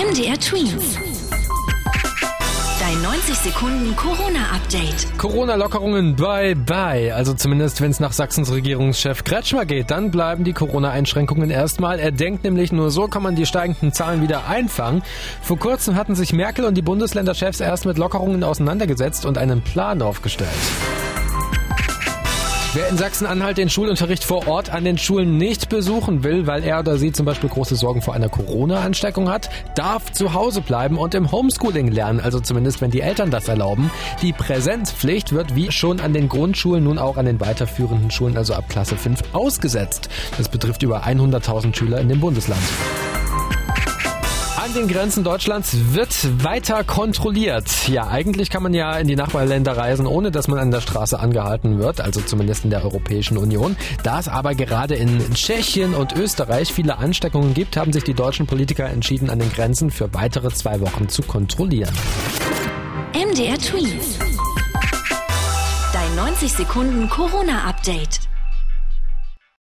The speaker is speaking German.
MDR Twins. Dein 90 Sekunden Corona-Update. Corona-Lockerungen bye bye. Also zumindest wenn es nach Sachsens Regierungschef Kretschmer geht, dann bleiben die Corona-Einschränkungen erstmal. Er denkt nämlich, nur so kann man die steigenden Zahlen wieder einfangen. Vor kurzem hatten sich Merkel und die Bundesländerchefs erst mit Lockerungen auseinandergesetzt und einen Plan aufgestellt. Wer in Sachsen-Anhalt den Schulunterricht vor Ort an den Schulen nicht besuchen will, weil er oder sie zum Beispiel große Sorgen vor einer Corona-Ansteckung hat, darf zu Hause bleiben und im Homeschooling lernen, also zumindest wenn die Eltern das erlauben. Die Präsenzpflicht wird wie schon an den Grundschulen nun auch an den weiterführenden Schulen, also ab Klasse 5, ausgesetzt. Das betrifft über 100.000 Schüler in dem Bundesland. An den Grenzen Deutschlands wird weiter kontrolliert. Ja, eigentlich kann man ja in die Nachbarländer reisen, ohne dass man an der Straße angehalten wird, also zumindest in der Europäischen Union. Da es aber gerade in Tschechien und Österreich viele Ansteckungen gibt, haben sich die deutschen Politiker entschieden, an den Grenzen für weitere zwei Wochen zu kontrollieren. MDR Twins. Dein 90 Sekunden Corona-Update.